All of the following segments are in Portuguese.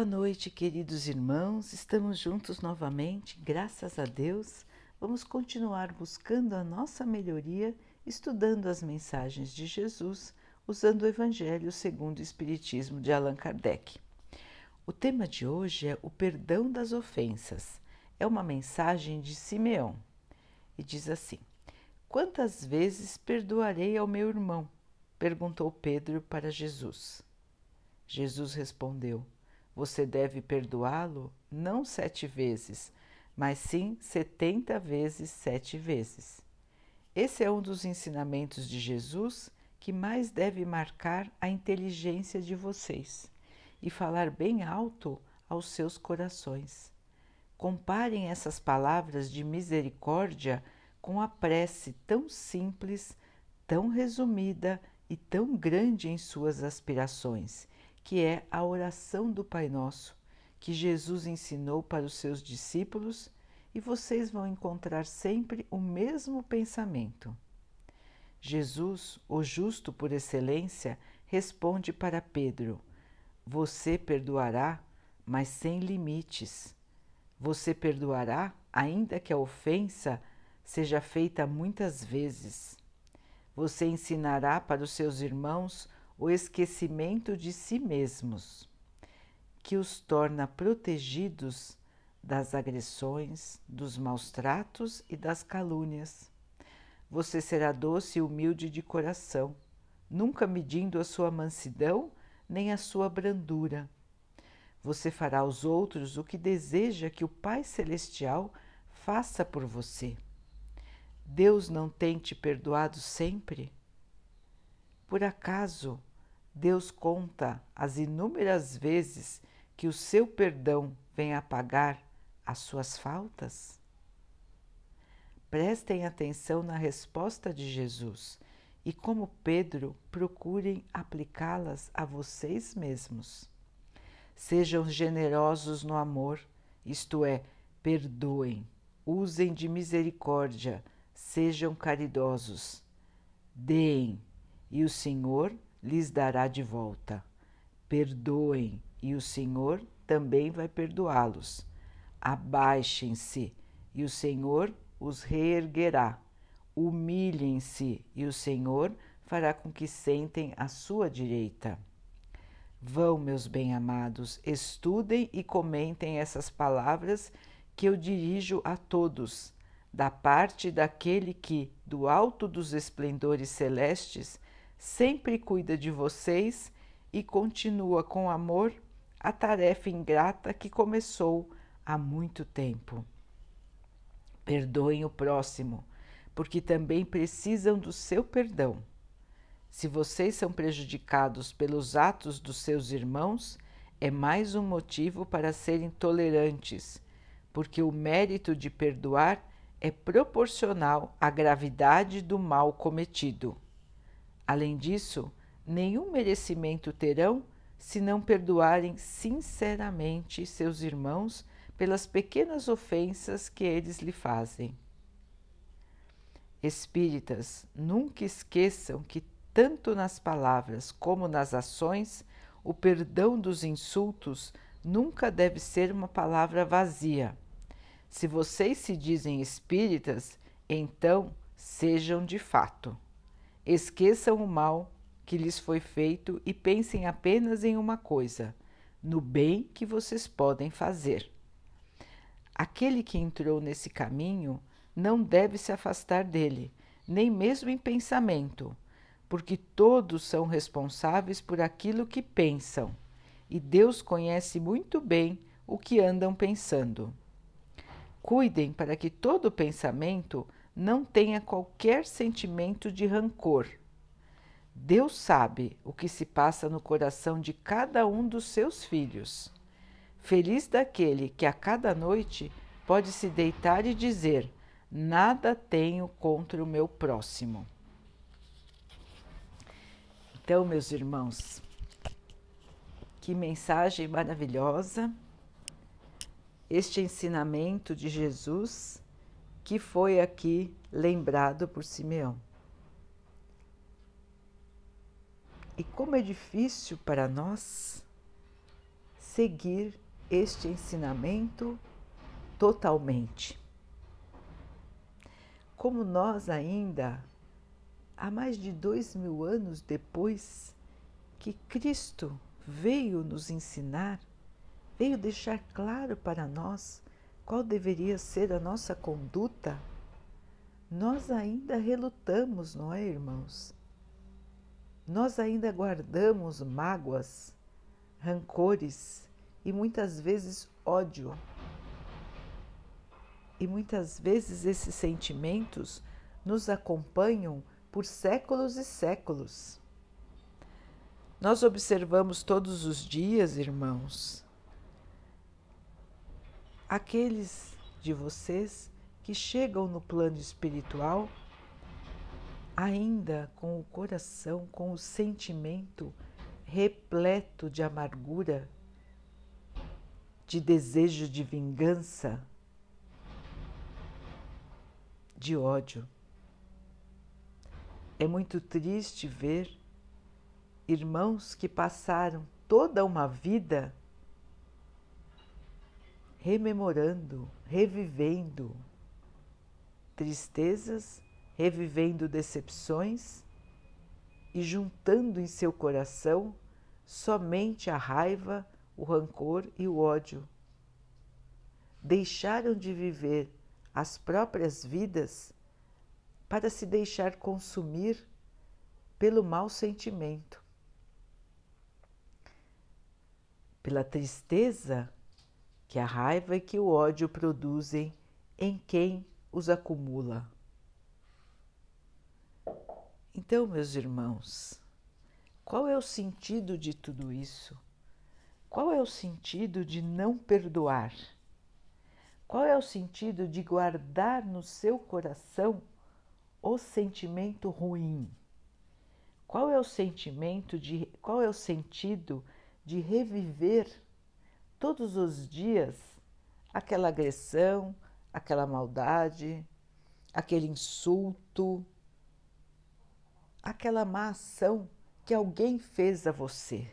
Boa noite, queridos irmãos. Estamos juntos novamente, graças a Deus. Vamos continuar buscando a nossa melhoria, estudando as mensagens de Jesus, usando o Evangelho segundo o Espiritismo de Allan Kardec. O tema de hoje é o perdão das ofensas. É uma mensagem de Simeão e diz assim: Quantas vezes perdoarei ao meu irmão? perguntou Pedro para Jesus. Jesus respondeu: Você deve perdoá-lo não sete vezes, mas sim setenta vezes sete vezes. Esse é um dos ensinamentos de Jesus que mais deve marcar a inteligência de vocês e falar bem alto aos seus corações. Comparem essas palavras de misericórdia com a prece tão simples, tão resumida e tão grande em suas aspirações, que é a oração do Pai Nosso, que Jesus ensinou para os seus discípulos, e vocês vão encontrar sempre o mesmo pensamento. Jesus, o justo por excelência, responde para Pedro: Você perdoará, mas sem limites. Você perdoará, ainda que a ofensa seja feita muitas vezes. Você ensinará para os seus irmãos o esquecimento de si mesmos, que os torna protegidos das agressões, dos maus tratos e das calúnias. Você será doce e humilde de coração, nunca medindo a sua mansidão nem a sua brandura. Você fará aos outros o que deseja que o Pai Celestial faça por você. Deus não tem te perdoado sempre? Por acaso Deus conta as inúmeras vezes que o seu perdão vem apagar as suas faltas? Prestem atenção na resposta de Jesus e, como Pedro, procurem aplicá-las a vocês mesmos. Sejam generosos no amor, isto é, perdoem, usem de misericórdia Sejam caridosos, deem, e o Senhor lhes dará de volta. Perdoem, e o Senhor também vai perdoá-los. Abaixem-se, e o Senhor os reerguerá. Humilhem-se, e o Senhor fará com que sentem à sua direita. Vão, meus bem-amados, estudem e comentem essas palavras que eu dirijo a todos da parte daquele que, do alto dos esplendores celestes, sempre cuida de vocês e continua com amor a tarefa ingrata que começou há muito tempo. Perdoem o próximo, porque também precisam do seu perdão. Se vocês são prejudicados pelos atos dos seus irmãos, é mais um motivo para serem tolerantes, porque o mérito de perdoar é proporcional à gravidade do mal cometido. Além disso, nenhum merecimento terão se não perdoarem sinceramente seus irmãos pelas pequenas ofensas que eles lhe fazem. Espíritas, nunca esqueçam que, tanto nas palavras como nas ações, o perdão dos insultos nunca deve ser uma palavra vazia se vocês se dizem espíritas, então sejam de fato. Esqueçam o mal que lhes foi feito e pensem apenas em uma coisa: no bem que vocês podem fazer. Aquele que entrou nesse caminho não deve se afastar dele, nem mesmo em pensamento, porque todos são responsáveis por aquilo que pensam, e Deus conhece muito bem o que andam pensando. Cuidem para que todo pensamento não tenha qualquer sentimento de rancor. Deus sabe o que se passa no coração de cada um dos seus filhos. Feliz daquele que a cada noite pode se deitar e dizer: Nada tenho contra o meu próximo. Então, meus irmãos, que mensagem maravilhosa este ensinamento de Jesus que foi aqui lembrado por Simeão. E como é difícil para nós seguir este ensinamento totalmente. Como nós ainda, há mais de dois mil anos depois que Cristo veio nos ensinar, veio deixar claro para nós qual deveria ser a nossa conduta, nós ainda relutamos, não é, irmãos? Nós ainda guardamos mágoas, rancores e muitas vezes ódio. E muitas vezes esses sentimentos nos acompanham por séculos e séculos. Nós observamos todos os dias, irmãos, aqueles de vocês que chegam no plano espiritual ainda com o coração, com o sentimento repleto de amargura, de desejo de vingança, de ódio. É muito triste ver irmãos que passaram toda uma vida rememorando, revivendo tristezas, revivendo decepções e juntando em seu coração somente a raiva, o rancor e o ódio. Deixaram de viver as próprias vidas para se deixar consumir pelo mau sentimento, pela tristeza que a raiva e que o ódio produzem em quem os acumula. Então, meus irmãos, qual é o sentido de tudo isso? Qual é o sentido de não perdoar? Qual é o sentido de guardar no seu coração o sentimento ruim? Qual é o sentimento de qual é o sentido de reviver todos os dias aquela agressão, aquela maldade, aquele insulto, aquela má ação que alguém fez a você?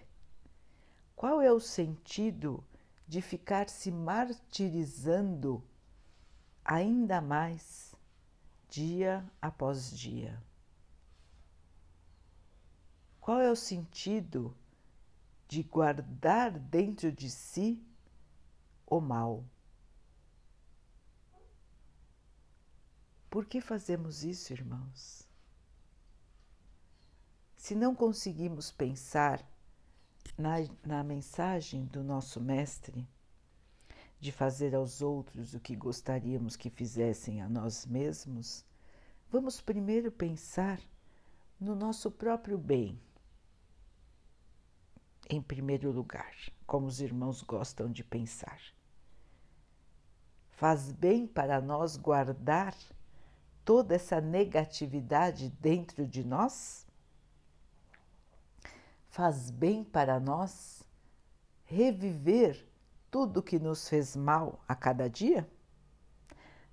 Qual é o sentido de ficar se martirizando ainda mais dia após dia? Qual é o sentido de guardar dentro de si o mal? Por que fazemos isso, irmãos? Se não conseguimos pensar na, na mensagem do nosso Mestre, de fazer aos outros o que gostaríamos que fizessem a nós mesmos, vamos primeiro pensar no nosso próprio bem. Em primeiro lugar, como os irmãos gostam de pensar. Faz bem para nós guardar toda essa negatividade dentro de nós? Faz bem para nós reviver tudo que nos fez mal a cada dia?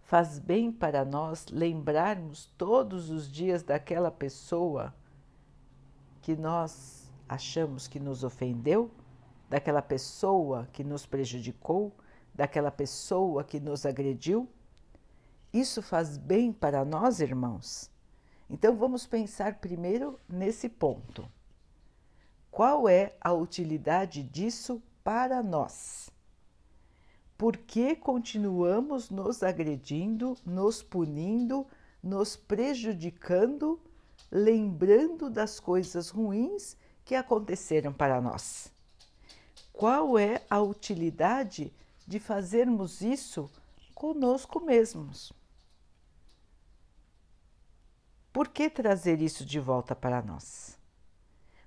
Faz bem para nós lembrarmos todos os dias daquela pessoa que nós achamos que nos ofendeu, daquela pessoa que nos prejudicou, daquela pessoa que nos agrediu? Isso faz bem para nós, irmãos? Então vamos pensar primeiro nesse ponto. Qual é a utilidade disso para nós? Por que continuamos nos agredindo, nos punindo, nos prejudicando, lembrando das coisas ruins que aconteceram para nós? Qual é a utilidade de fazermos isso conosco mesmos? Por que trazer isso de volta para nós?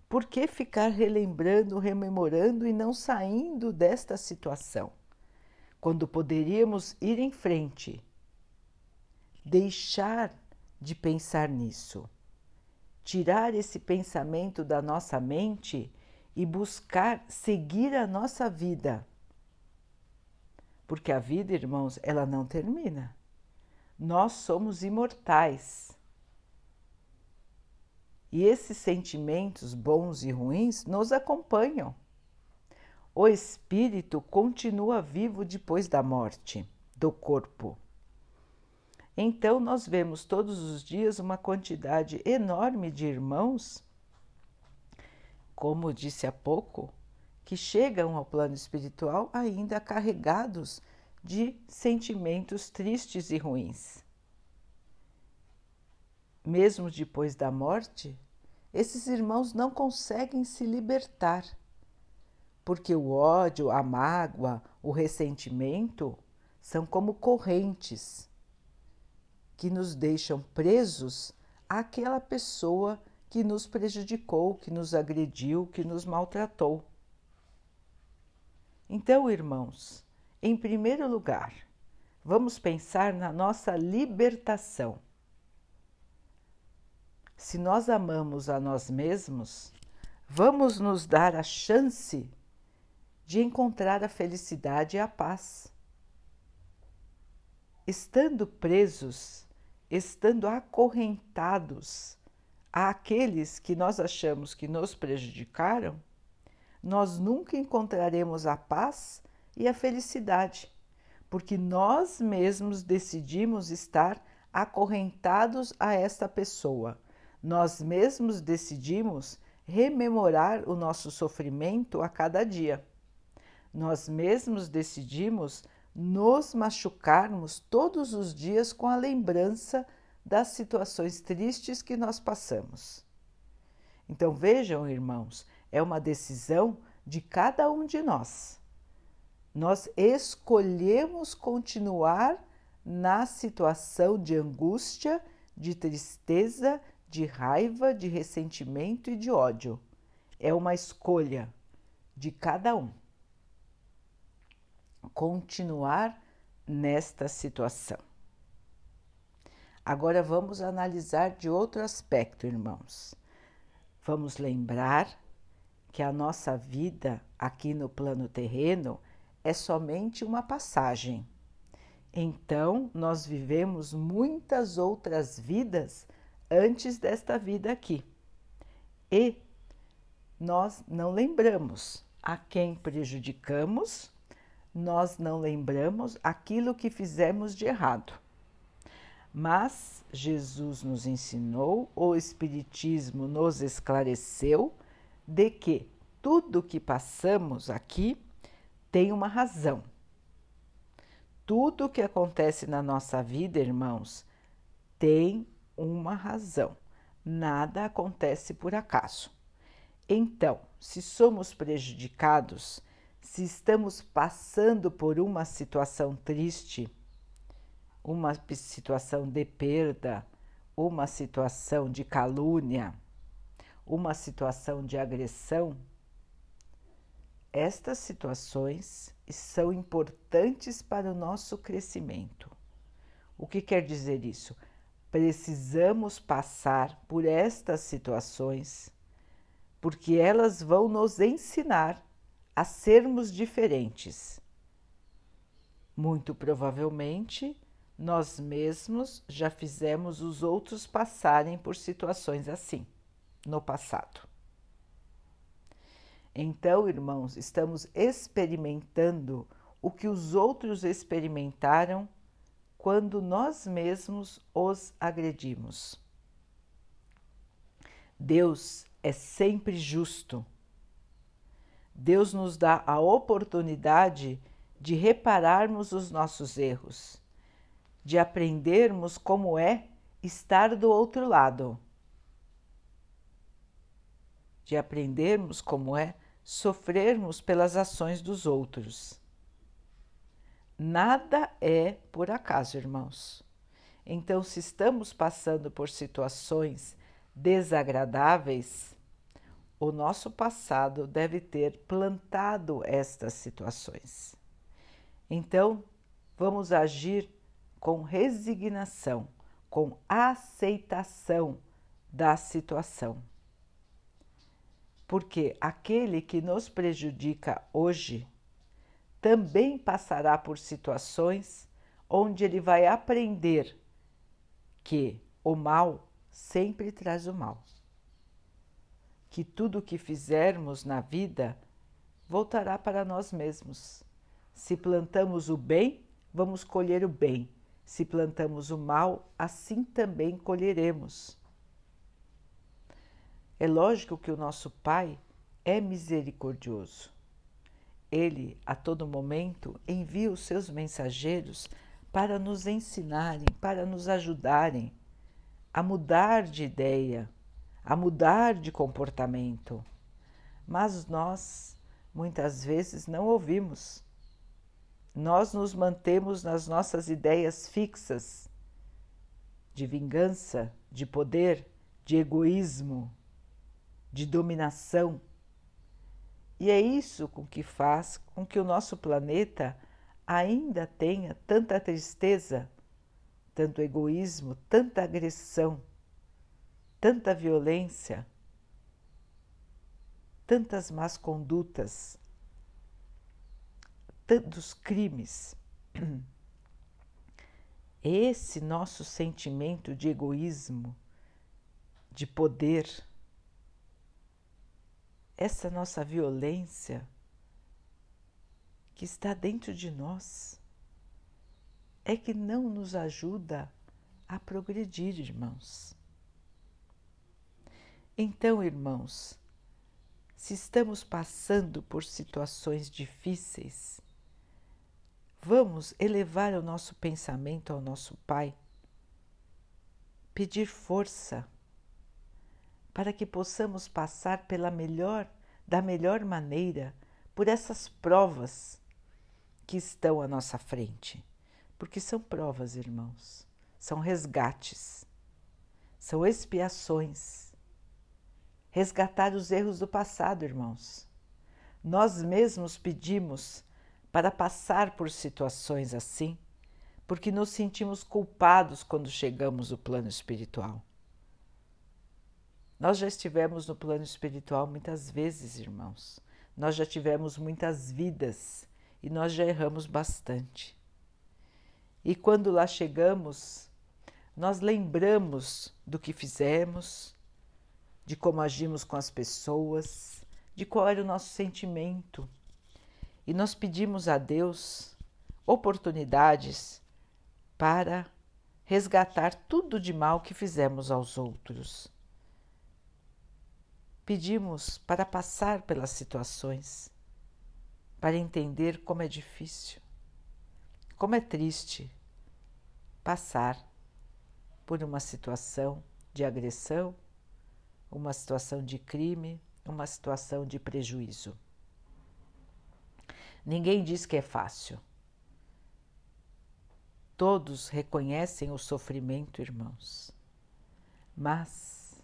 Por que ficar relembrando, rememorando e não saindo desta situação? Quando poderíamos ir em frente, deixar de pensar nisso, tirar esse pensamento da nossa mente e buscar seguir a nossa vida. Porque a vida, irmãos, ela não termina. Nós somos imortais. E esses sentimentos bons e ruins nos acompanham. o espírito continua vivo depois da morte do corpo. Então, nós vemos todos os dias uma quantidade enorme de irmãos, como disse há pouco, que chegam ao plano espiritual ainda carregados de sentimentos tristes e ruins. Mesmo depois da morte, esses irmãos não conseguem se libertar, porque o ódio, a mágoa, o ressentimento são como correntes que nos deixam presos àquela pessoa que nos prejudicou, que nos agrediu, que nos maltratou. Então, irmãos, em primeiro lugar, vamos pensar na nossa libertação. Se nós amamos a nós mesmos, vamos nos dar a chance de encontrar a felicidade e a paz. Estando presos estando acorrentados àqueles que nós achamos que nos prejudicaram, nós nunca encontraremos a paz e a felicidade, porque nós mesmos decidimos estar acorrentados a esta pessoa. Nós mesmos decidimos rememorar o nosso sofrimento a cada dia. Nós mesmos decidimos nos machucarmos todos os dias com a lembrança das situações tristes que nós passamos. Então vejam, irmãos, é uma decisão de cada um de nós. Nós escolhemos continuar na situação de angústia, de tristeza, de raiva, de ressentimento e de ódio. É uma escolha de cada um continuar nesta situação. Agora vamos analisar de outro aspecto, irmãos. Vamos lembrar que a nossa vida aqui no plano terreno é somente uma passagem. Então, nós vivemos muitas outras vidas antes desta vida aqui. E nós não lembramos a quem prejudicamos nós não lembramos aquilo que fizemos de errado. Mas Jesus nos ensinou, o Espiritismo nos esclareceu de que tudo que passamos aqui tem uma razão. Tudo que acontece na nossa vida, irmãos, tem uma razão. Nada acontece por acaso. Então, se somos prejudicados, se estamos passando por uma situação triste, uma situação de perda, uma situação de calúnia, uma situação de agressão, estas situações são importantes para o nosso crescimento. O que quer dizer isso? Precisamos passar por estas situações porque elas vão nos ensinar a sermos diferentes. Muito provavelmente, nós mesmos já fizemos os outros passarem por situações assim no passado. Então, irmãos, estamos experimentando o que os outros experimentaram quando nós mesmos os agredimos. Deus é sempre justo Deus nos dá a oportunidade de repararmos os nossos erros, de aprendermos como é estar do outro lado, de aprendermos como é sofrermos pelas ações dos outros. Nada é por acaso, irmãos. Então, se estamos passando por situações desagradáveis, o nosso passado deve ter plantado estas situações. Então, vamos agir com resignação, com aceitação da situação. Porque aquele que nos prejudica hoje também passará por situações onde ele vai aprender que o mal sempre traz o mal que tudo o que fizermos na vida voltará para nós mesmos. Se plantamos o bem, vamos colher o bem. Se plantamos o mal, assim também colheremos. É lógico que o nosso Pai é misericordioso. Ele, a todo momento, envia os seus mensageiros para nos ensinarem, para nos ajudarem a mudar de ideia, a mudar de comportamento. Mas nós, muitas vezes, não ouvimos nós nos mantemos nas nossas ideias fixas de vingança, de poder, de egoísmo, de dominação. E é isso com que faz com que o nosso planeta ainda tenha tanta tristeza, tanto egoísmo, tanta agressão, tanta violência, tantas más condutas tantos crimes. Esse nosso sentimento de egoísmo, de poder, essa nossa violência que está dentro de nós, é que não nos ajuda a progredir, irmãos. Então, irmãos, se estamos passando por situações difíceis, Vamos elevar o nosso pensamento ao nosso Pai, pedir força para que possamos passar pela melhor, da melhor maneira por essas provas que estão à nossa frente. Porque são provas, irmãos, são resgates, são expiações. Resgatar os erros do passado, irmãos. Nós mesmos pedimos para passar por situações assim, porque nos sentimos culpados quando chegamos no plano espiritual. Nós já estivemos no plano espiritual muitas vezes, irmãos. Nós já tivemos muitas vidas e nós já erramos bastante. E quando lá chegamos, nós lembramos do que fizemos, de como agimos com as pessoas, de qual era o nosso sentimento e nós pedimos a Deus oportunidades para resgatar tudo de mal que fizemos aos outros. Pedimos para passar pelas situações, para entender como é difícil, como é triste passar por uma situação de agressão, uma situação de crime, uma situação de prejuízo. Ninguém diz que é fácil. Todos reconhecem o sofrimento, irmãos, mas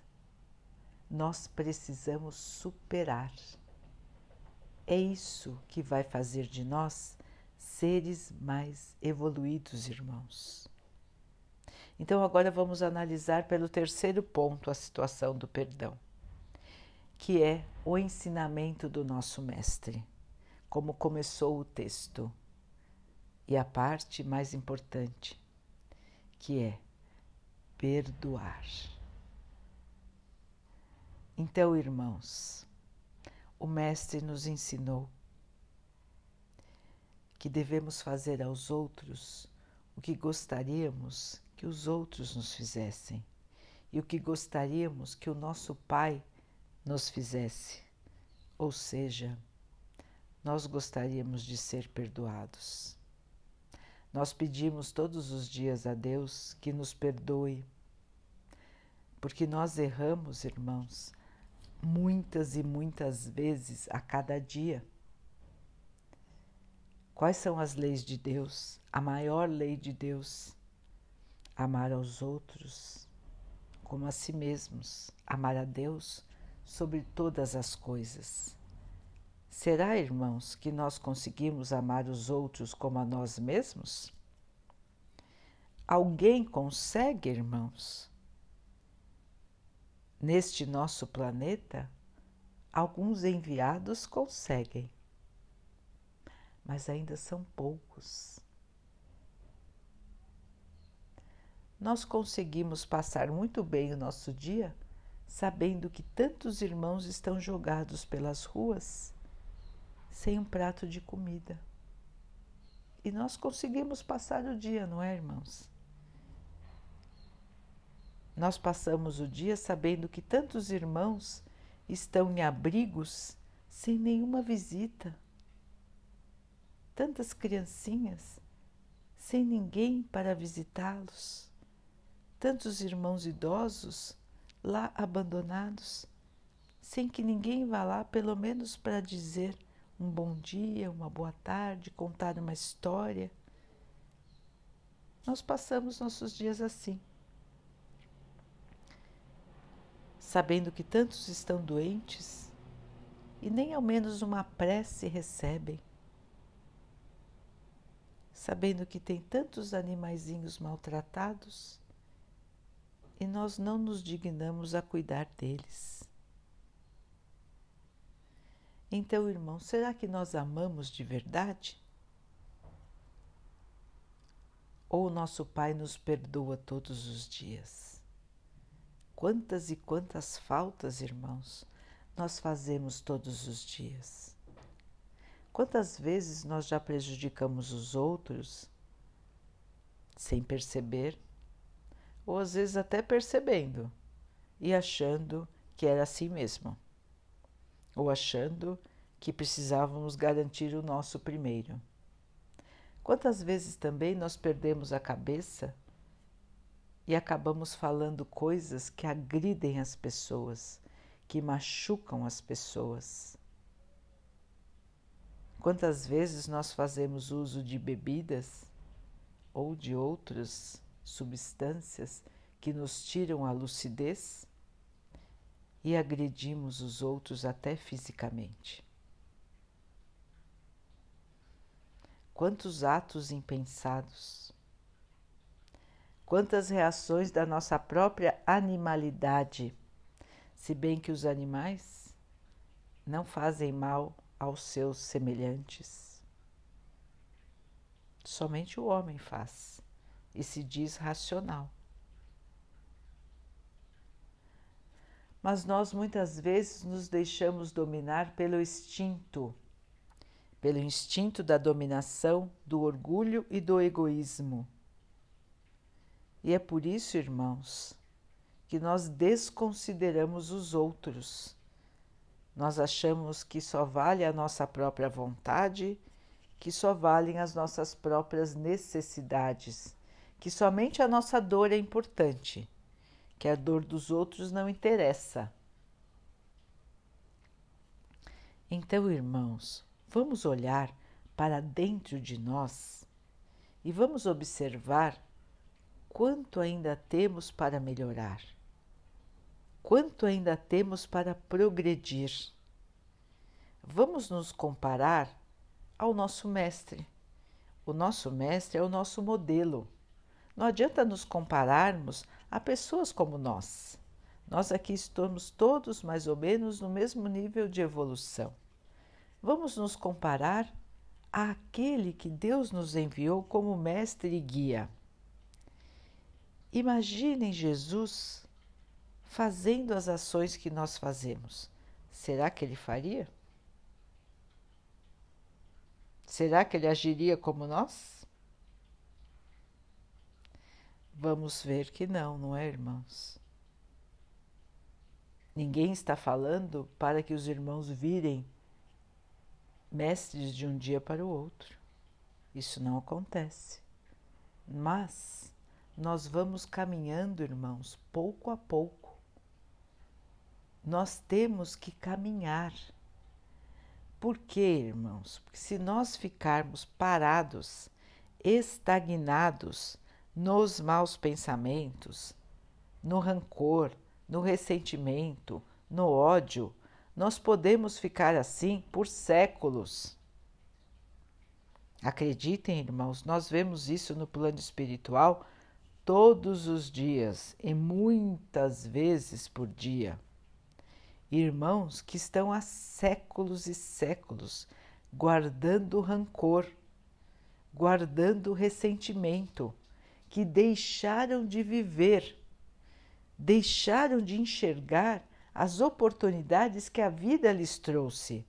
nós precisamos superar. É isso que vai fazer de nós seres mais evoluídos, irmãos. Então, agora vamos analisar pelo terceiro ponto a situação do perdão, que é o ensinamento do nosso Mestre como começou o texto. E a parte mais importante, que é perdoar. Então, irmãos, o Mestre nos ensinou que devemos fazer aos outros o que gostaríamos que os outros nos fizessem e o que gostaríamos que o nosso Pai nos fizesse, ou seja, nós gostaríamos de ser perdoados. Nós pedimos todos os dias a Deus que nos perdoe, porque nós erramos, irmãos, muitas e muitas vezes a cada dia. Quais são as leis de Deus? A maior lei de Deus: amar aos outros como a si mesmos, amar a Deus sobre todas as coisas. Será, irmãos, que nós conseguimos amar os outros como a nós mesmos? Alguém consegue, irmãos? Neste nosso planeta, alguns enviados conseguem, mas ainda são poucos. Nós conseguimos passar muito bem o nosso dia sabendo que tantos irmãos estão jogados pelas ruas sem um prato de comida. E nós conseguimos passar o dia, não é, irmãos? Nós passamos o dia sabendo que tantos irmãos estão em abrigos sem nenhuma visita. Tantas criancinhas sem ninguém para visitá-los. Tantos irmãos idosos lá abandonados, sem que ninguém vá lá, pelo menos para dizer um bom dia, uma boa tarde, contar uma história. Nós passamos nossos dias assim, sabendo que tantos estão doentes e nem ao menos uma prece recebem, sabendo que tem tantos animaizinhos maltratados e nós não nos dignamos a cuidar deles. Então, irmão, será que nós amamos de verdade? Ou nosso Pai nos perdoa todos os dias? Quantas e quantas faltas, irmãos, nós fazemos todos os dias? Quantas vezes nós já prejudicamos os outros sem perceber, ou às vezes até percebendo e achando que era assim mesmo? ou achando que precisávamos garantir o nosso primeiro. Quantas vezes também nós perdemos a cabeça e acabamos falando coisas que agridem as pessoas, que machucam as pessoas? Quantas vezes nós fazemos uso de bebidas ou de outras substâncias que nos tiram a lucidez e agredimos os outros até fisicamente. Quantos atos impensados, quantas reações da nossa própria animalidade, se bem que os animais não fazem mal aos seus semelhantes. Somente o homem faz e se diz racional. mas nós muitas vezes nos deixamos dominar pelo instinto, pelo instinto da dominação, do orgulho e do egoísmo. E é por isso, irmãos, que nós desconsideramos os outros. Nós achamos que só vale a nossa própria vontade, que só valem as nossas próprias necessidades, que somente a nossa dor é importante que a dor dos outros não interessa. Então, irmãos, vamos olhar para dentro de nós e vamos observar quanto ainda temos para melhorar, quanto ainda temos para progredir. Vamos nos comparar ao nosso mestre. O nosso mestre é o nosso modelo. Não adianta nos compararmos a pessoas como nós. Nós aqui estamos todos mais ou menos no mesmo nível de evolução. Vamos nos comparar àquele que Deus nos enviou como mestre e guia. Imaginem Jesus fazendo as ações que nós fazemos. Será que ele faria? Será que ele agiria como nós? Vamos ver que não, não é, irmãos? Ninguém está falando para que os irmãos virem mestres de um dia para o outro. Isso não acontece. Mas nós vamos caminhando, irmãos, pouco a pouco. Nós temos que caminhar. Por quê, irmãos? Porque se nós ficarmos parados, estagnados, nos maus pensamentos, no rancor, no ressentimento, no ódio, nós podemos ficar assim por séculos. Acreditem, irmãos, nós vemos isso no plano espiritual todos os dias e muitas vezes por dia. Irmãos que estão há séculos e séculos guardando rancor, guardando ressentimento, que deixaram de viver, deixaram de enxergar as oportunidades que a vida lhes trouxe,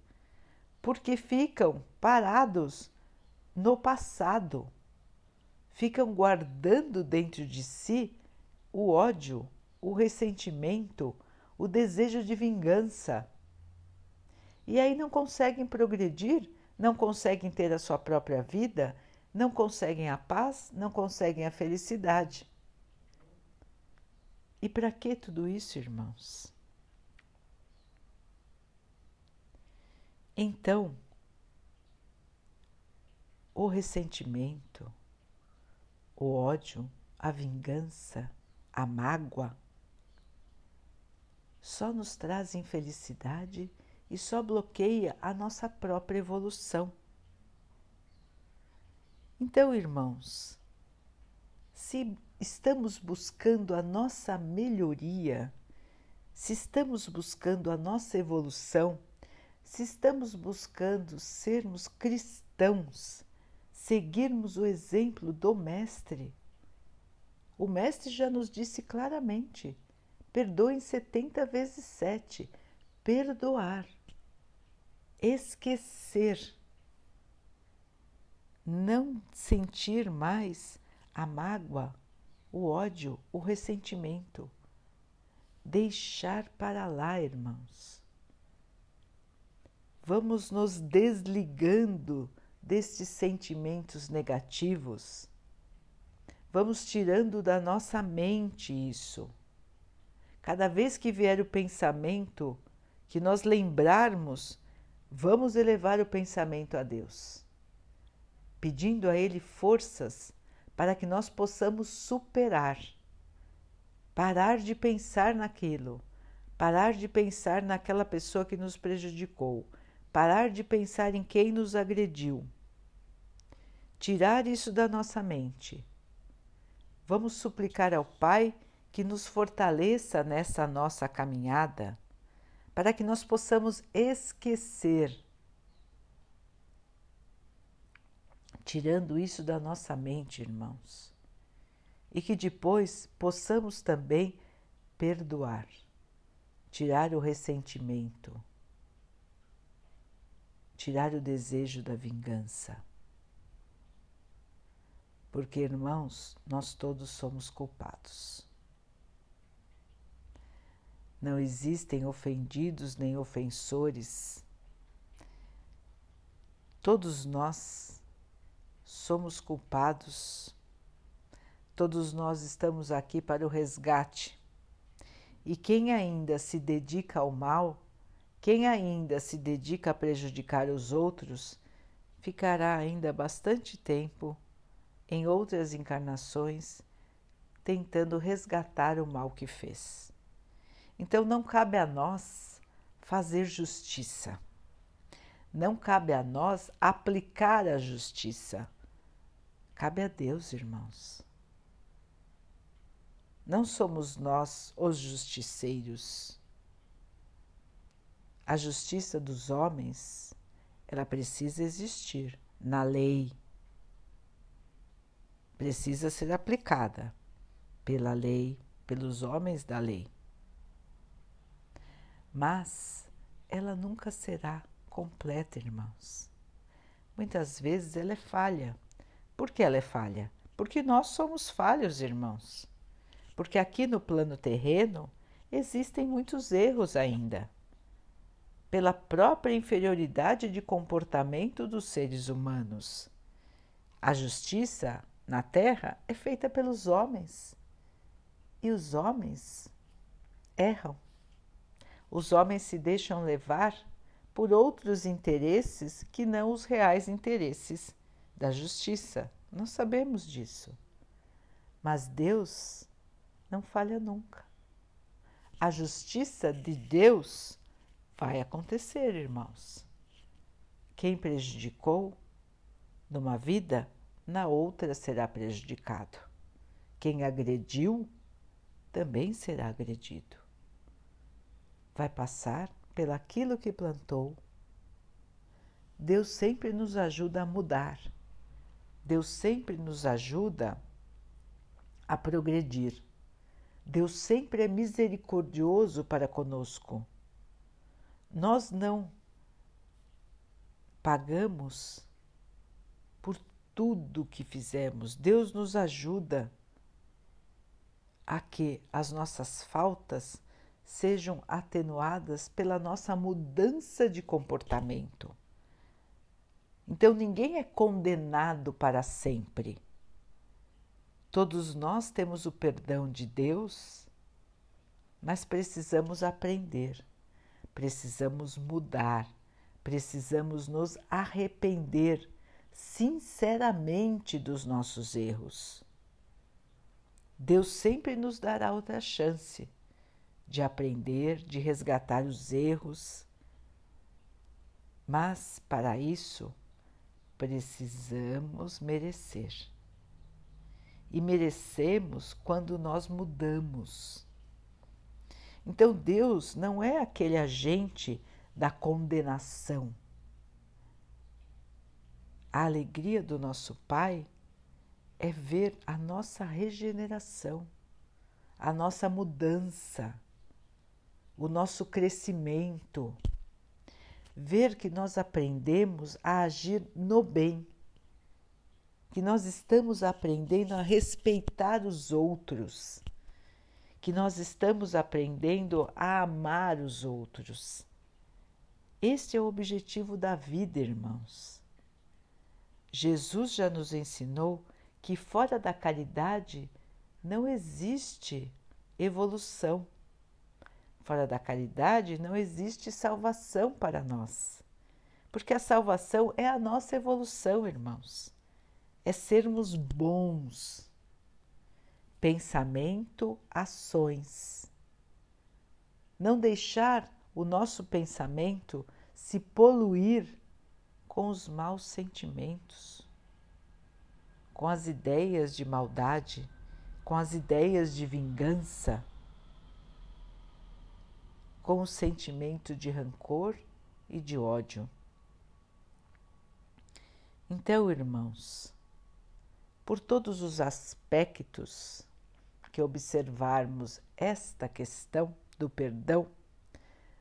porque ficam parados no passado, ficam guardando dentro de si o ódio, o ressentimento, o desejo de vingança. E aí não conseguem progredir, não conseguem ter a sua própria vida, não conseguem a paz, não conseguem a felicidade. E para que tudo isso, irmãos? Então, o ressentimento, o ódio, a vingança, a mágoa, só nos traz infelicidade e só bloqueia a nossa própria evolução. Então, irmãos, se estamos buscando a nossa melhoria, se estamos buscando a nossa evolução, se estamos buscando sermos cristãos, seguirmos o exemplo do Mestre, o Mestre já nos disse claramente: perdoem 70 vezes 7. Perdoar, esquecer, não sentir mais a mágoa, o ódio, o ressentimento. Deixar para lá, irmãos vamos nos desligando destes sentimentos negativos, vamos tirando da nossa mente isso. Cada vez que vier o pensamento, que nós lembrarmos, vamos elevar o pensamento a Deus, pedindo a Ele forças para que nós possamos superar, parar de pensar naquilo, parar de pensar naquela pessoa que nos prejudicou parar de pensar em quem nos agrediu, tirar isso da nossa mente. Vamos suplicar ao Pai que nos fortaleça nessa nossa caminhada, para que nós possamos esquecer, tirando isso da nossa mente, irmãos, e que depois possamos também perdoar, tirar o ressentimento tirar o desejo da vingança. Porque, irmãos, nós todos somos culpados. Não existem ofendidos nem ofensores. Todos nós somos culpados. Todos nós estamos aqui para o resgate. E quem ainda se dedica ao mal quem ainda se dedica a prejudicar os outros ficará ainda bastante tempo em outras encarnações tentando resgatar o mal que fez. Então não cabe a nós fazer justiça. Não cabe a nós aplicar a justiça. Cabe a Deus, irmãos. Não somos nós os justiceiros. A justiça dos homens, ela precisa existir na lei. Precisa ser aplicada pela lei, pelos homens da lei. Mas ela nunca será completa, irmãos. Muitas vezes ela é falha. Por que ela é falha? Porque nós somos falhos, irmãos. Porque aqui no plano terreno existem muitos erros ainda pela própria inferioridade de comportamento dos seres humanos. A justiça na Terra é feita pelos homens e os homens erram. Os homens se deixam levar por outros interesses que não os reais interesses da justiça. Nós sabemos disso. Mas Deus não falha nunca. A justiça de Deus Vai acontecer, irmãos. Quem prejudicou numa vida, na outra será prejudicado. Quem agrediu, também será agredido. Vai passar pelaquilo que plantou. Deus sempre nos ajuda a mudar. Deus sempre nos ajuda a progredir. Deus sempre é misericordioso para conosco nós não pagamos por tudo que fizemos. Deus nos ajuda a que as nossas faltas sejam atenuadas pela nossa mudança de comportamento. Então ninguém é condenado para sempre. Todos nós temos o perdão de Deus, mas precisamos aprender, precisamos mudar, precisamos nos arrepender sinceramente dos nossos erros. Deus sempre nos dará outra chance de aprender, de resgatar os erros, mas para isso precisamos merecer. E merecemos quando nós mudamos. Então Deus não é aquele agente da condenação. A alegria do nosso Pai é ver a nossa regeneração, a nossa mudança, o nosso crescimento, ver que nós aprendemos a agir no bem, que nós estamos aprendendo a respeitar os outros, que nós estamos aprendendo a amar os outros. Este é o objetivo da vida, irmãos. Jesus já nos ensinou que fora da caridade não existe evolução. Fora da caridade não existe salvação para nós. Porque a salvação é a nossa evolução, irmãos. É sermos bons. Pensamento, ações. Não deixar o nosso pensamento se poluir com os maus sentimentos, com as ideias de maldade, com as ideias de vingança com o sentimento de rancor e de ódio. Então, irmãos, por todos os aspectos que observarmos esta questão do perdão,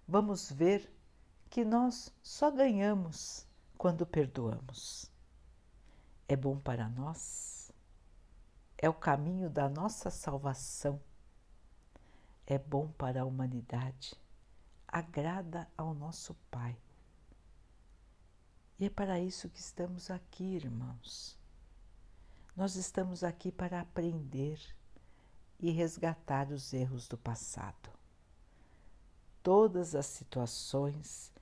vamos ver que nós só ganhamos quando perdoamos. É bom para nós, é o caminho da nossa salvação, é bom para a humanidade agrada ao nosso Pai. E é para isso que estamos aqui, irmãos. Nós estamos aqui para aprender e resgatar os erros do passado. Todas as situações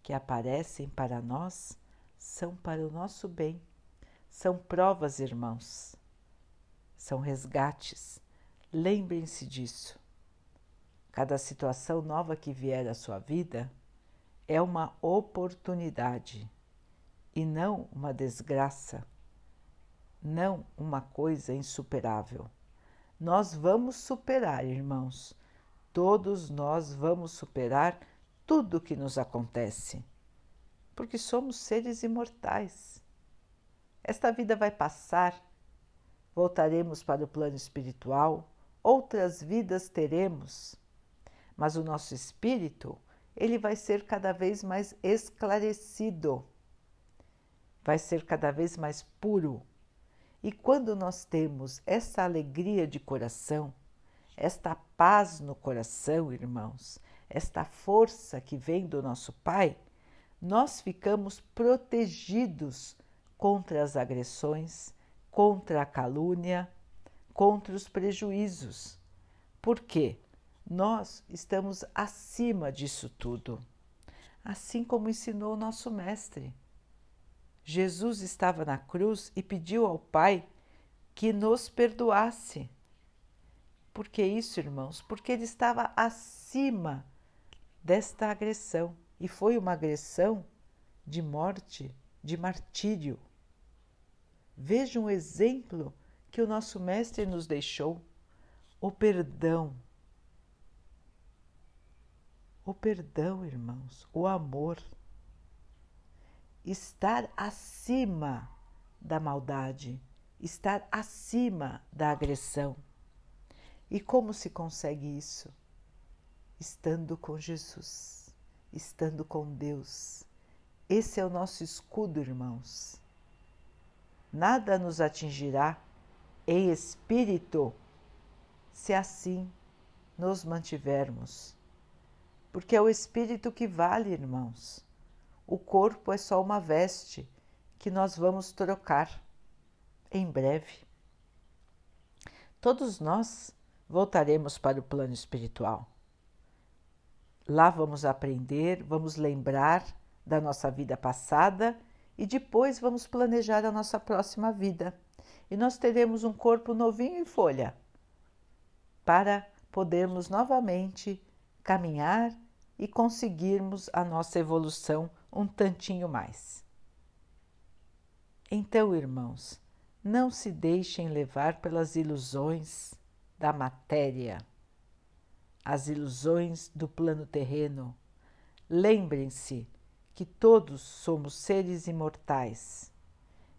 que aparecem para nós são para o nosso bem, são provas, irmãos, são resgates. Lembrem-se disso. Cada situação nova que vier à sua vida é uma oportunidade e não uma desgraça, não uma coisa insuperável. Nós vamos superar, irmãos. Todos nós vamos superar tudo o que nos acontece, porque somos seres imortais. Esta vida vai passar, voltaremos para o plano espiritual, outras vidas teremos mas o nosso espírito ele vai ser cada vez mais esclarecido, vai ser cada vez mais puro. E quando nós temos essa alegria de coração, esta paz no coração, irmãos, esta força que vem do nosso Pai, nós ficamos protegidos contra as agressões, contra a calúnia, contra os prejuízos. Por quê? Nós estamos acima disso tudo, assim como ensinou o nosso Mestre. Jesus estava na cruz e pediu ao Pai que nos perdoasse. Por que isso, irmãos? Porque ele estava acima desta agressão e foi uma agressão de morte, de martírio. Veja um exemplo que o nosso Mestre nos deixou: o perdão o perdão, irmãos, o amor. Estar acima da maldade, estar acima da agressão. E como se consegue isso? Estando com Jesus, estando com Deus, Esse é o nosso escudo, irmãos. Nada nos atingirá em espírito se assim nos mantivermos. Porque é o espírito que vale, irmãos. O corpo é só uma veste que nós vamos trocar em breve. Todos nós voltaremos para o plano espiritual. Lá vamos aprender, vamos lembrar da nossa vida passada e depois vamos planejar a nossa próxima vida. E nós teremos um corpo novinho em folha para podermos novamente caminhar e conseguirmos a nossa evolução um tantinho mais. Então, irmãos, não se deixem levar pelas ilusões da matéria, as ilusões do plano terreno. Lembrem-se que todos somos seres imortais,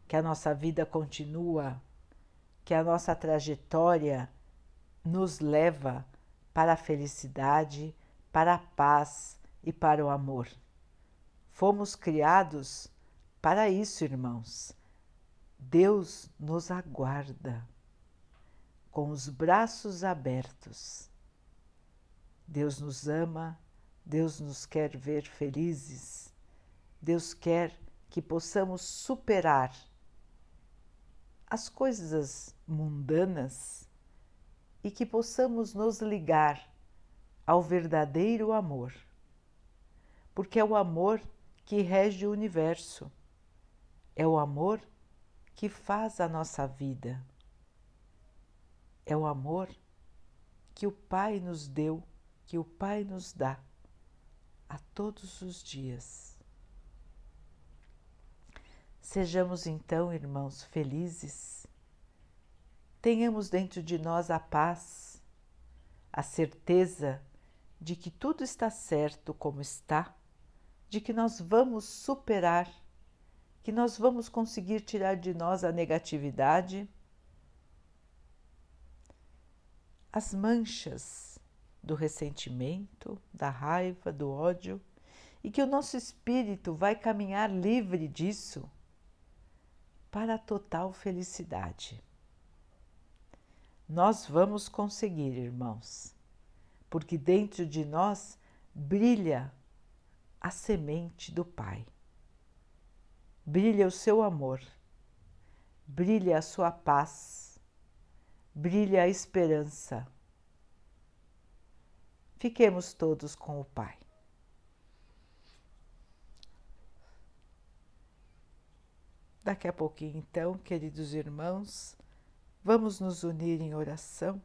que a nossa vida continua, que a nossa trajetória nos leva para a felicidade, para a paz e para o amor. Fomos criados para isso, irmãos. Deus nos aguarda com os braços abertos. Deus nos ama, Deus nos quer ver felizes Deus quer que possamos superar as coisas mundanas e que possamos nos ligar ao verdadeiro amor, porque é o amor que rege o universo, é o amor que faz a nossa vida, é o amor que o Pai nos deu, que o Pai nos dá a todos os dias. Sejamos então, irmãos, felizes. Tenhamos dentro de nós a paz, a certeza de que tudo está certo como está, de que nós vamos superar, que nós vamos conseguir tirar de nós a negatividade, as manchas do ressentimento, da raiva, do ódio, e que o nosso espírito vai caminhar livre disso para a total felicidade. Nós vamos conseguir, irmãos, porque dentro de nós brilha a semente do Pai. Brilha o seu amor, brilha a sua paz, brilha a esperança. Fiquemos todos com o Pai. Daqui a pouquinho, então, queridos irmãos, vamos nos unir em oração,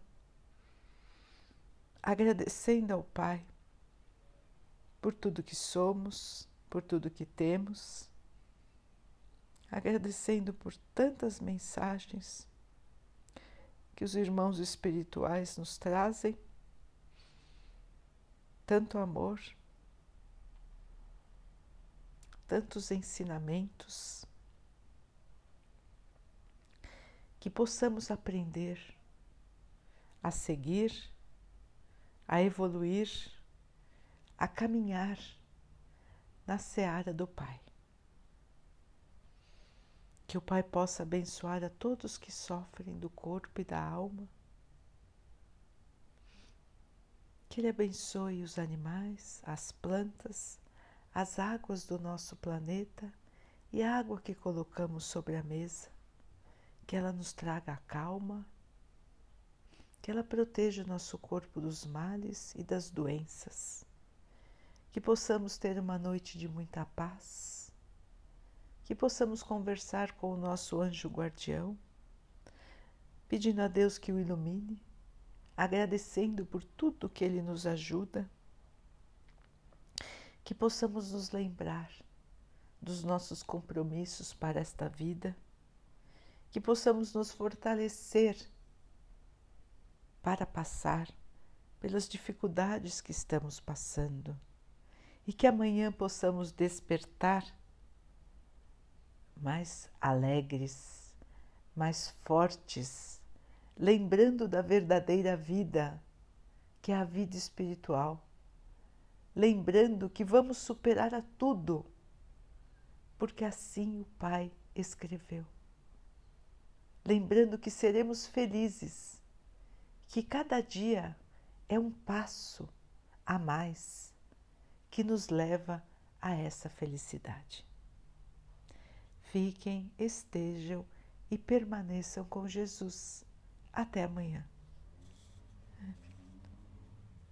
agradecendo ao Pai por tudo que somos, por tudo que temos, agradecendo por tantas mensagens que os irmãos espirituais nos trazem, tanto amor, tantos ensinamentos que possamos aprender a seguir, a evoluir, a caminhar na seara do Pai. Que o Pai possa abençoar a todos que sofrem do corpo e da alma. Que Ele abençoe os animais, as plantas, as águas do nosso planeta e a água que colocamos sobre a mesa que ela nos traga a calma, que ela proteja nosso corpo dos males e das doenças, que possamos ter uma noite de muita paz, que possamos conversar com o nosso anjo guardião, pedindo a Deus que o ilumine, agradecendo por tudo que ele nos ajuda, que possamos nos lembrar dos nossos compromissos para esta vida. Que possamos nos fortalecer para passar pelas dificuldades que estamos passando e que amanhã possamos despertar mais alegres, mais fortes, lembrando da verdadeira vida, que é a vida espiritual, lembrando que vamos superar a tudo porque assim o Pai escreveu. Lembrando que seremos felizes, que cada dia é um passo a mais que nos leva a essa felicidade. Fiquem, estejam e permaneçam com Jesus. Até amanhã.